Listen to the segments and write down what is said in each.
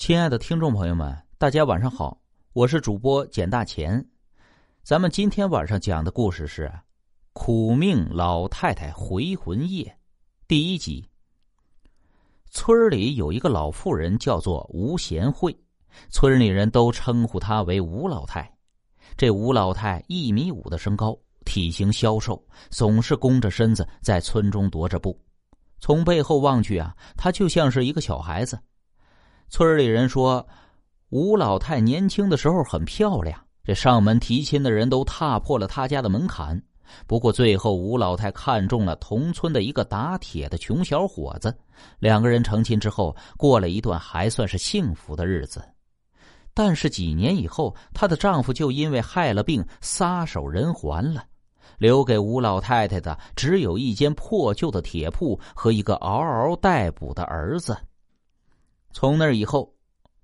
亲爱的听众朋友们，大家晚上好，我是主播简大钱。咱们今天晚上讲的故事是《苦命老太太回魂夜》第一集。村里有一个老妇人，叫做吴贤惠，村里人都称呼她为吴老太。这吴老太一米五的身高，体型消瘦，总是弓着身子在村中踱着步。从背后望去啊，她就像是一个小孩子。村里人说，吴老太年轻的时候很漂亮，这上门提亲的人都踏破了他家的门槛。不过最后，吴老太看中了同村的一个打铁的穷小伙子，两个人成亲之后，过了一段还算是幸福的日子。但是几年以后，她的丈夫就因为害了病，撒手人寰了，留给吴老太太的只有一间破旧的铁铺和一个嗷嗷待哺的儿子。从那以后，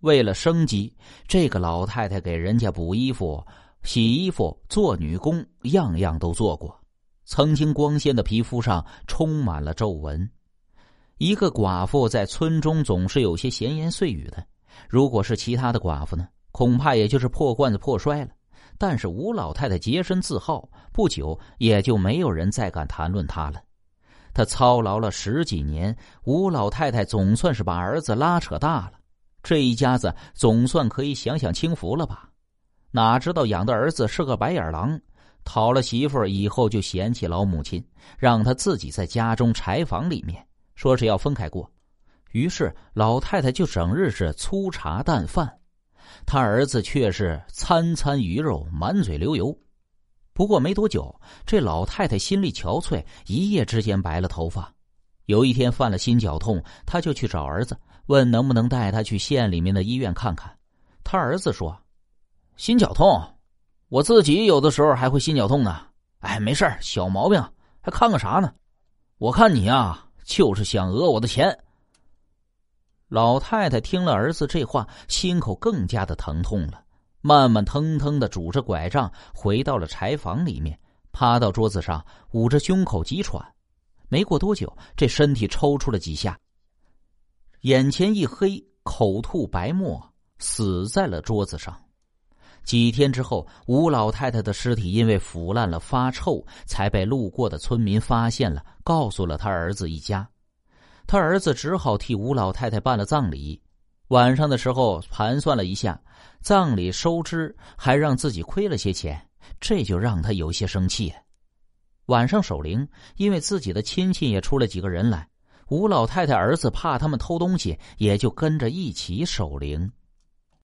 为了生计，这个老太太给人家补衣服、洗衣服、做女工，样样都做过。曾经光鲜的皮肤上充满了皱纹。一个寡妇在村中总是有些闲言碎语的。如果是其他的寡妇呢，恐怕也就是破罐子破摔了。但是吴老太太洁身自好，不久也就没有人再敢谈论她了。他操劳了十几年，吴老太太总算是把儿子拉扯大了，这一家子总算可以享享清福了吧？哪知道养的儿子是个白眼狼，讨了媳妇以后就嫌弃老母亲，让他自己在家中柴房里面，说是要分开过。于是老太太就整日是粗茶淡饭，他儿子却是餐餐鱼肉，满嘴流油。不过没多久，这老太太心力憔悴，一夜之间白了头发。有一天犯了心绞痛，她就去找儿子，问能不能带他去县里面的医院看看。他儿子说：“心绞痛，我自己有的时候还会心绞痛呢。哎，没事小毛病，还看个啥呢？我看你啊，就是想讹我的钱。”老太太听了儿子这话，心口更加的疼痛了。慢慢腾腾的拄着拐杖回到了柴房里面，趴到桌子上捂着胸口急喘。没过多久，这身体抽搐了几下，眼前一黑，口吐白沫，死在了桌子上。几天之后，吴老太太的尸体因为腐烂了发臭，才被路过的村民发现了，告诉了他儿子一家。他儿子只好替吴老太太办了葬礼。晚上的时候盘算了一下，葬礼收支还让自己亏了些钱，这就让他有些生气。晚上守灵，因为自己的亲戚也出了几个人来，吴老太太儿子怕他们偷东西，也就跟着一起守灵。